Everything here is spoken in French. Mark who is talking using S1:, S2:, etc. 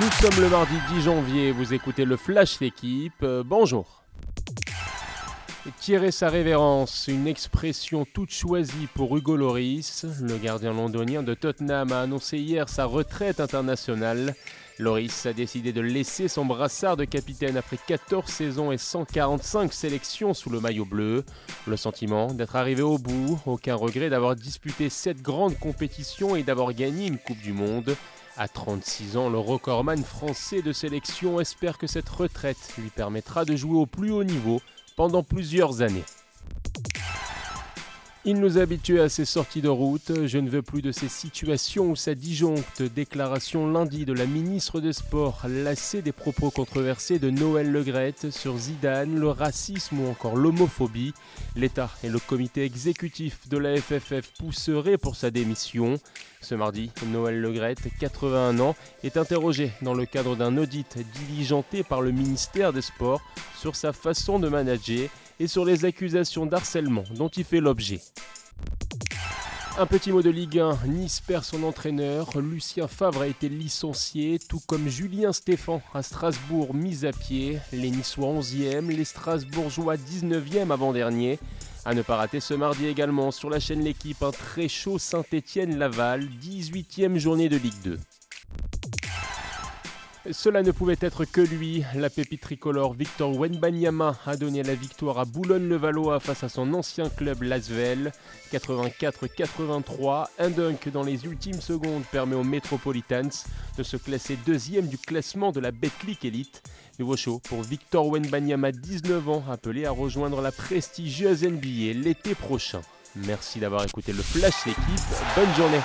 S1: Nous sommes le mardi 10 janvier, vous écoutez le Flash d'équipe. Euh, bonjour. Tirer sa révérence, une expression toute choisie pour Hugo Loris. Le gardien londonien de Tottenham a annoncé hier sa retraite internationale. Loris a décidé de laisser son brassard de capitaine après 14 saisons et 145 sélections sous le maillot bleu. Le sentiment d'être arrivé au bout, aucun regret d'avoir disputé cette grande compétition et d'avoir gagné une Coupe du Monde. À 36 ans, le recordman français de sélection espère que cette retraite lui permettra de jouer au plus haut niveau pendant plusieurs années. Il nous habitue à ces sorties de route. Je ne veux plus de ces situations où ça disjoncte. Déclaration lundi de la ministre des Sports, lassée des propos controversés de Noël Legrette sur Zidane, le racisme ou encore l'homophobie. L'État et le comité exécutif de la FFF pousseraient pour sa démission. Ce mardi, Noël Legrette, 81 ans, est interrogé dans le cadre d'un audit diligenté par le ministère des Sports sur sa façon de manager et sur les accusations d'harcèlement dont il fait l'objet. Un petit mot de Ligue 1, Nice perd son entraîneur, Lucien Favre a été licencié, tout comme Julien Stéphan à Strasbourg mis à pied, les Niçois 11e, les Strasbourgeois 19e avant-dernier. À ne pas rater ce mardi également sur la chaîne L'équipe, un très chaud Saint-Étienne-Laval, 18e journée de Ligue 2. Cela ne pouvait être que lui. La pépite tricolore Victor Wenbanyama a donné la victoire à Boulogne-le-Valois face à son ancien club Lasvel. 84-83. Un dunk dans les ultimes secondes permet aux Metropolitans de se classer deuxième du classement de la Betclic Elite. Nouveau show pour Victor Wenbanyama, 19 ans, appelé à rejoindre la prestigieuse NBA l'été prochain. Merci d'avoir écouté le Flash l'équipe. Bonne journée.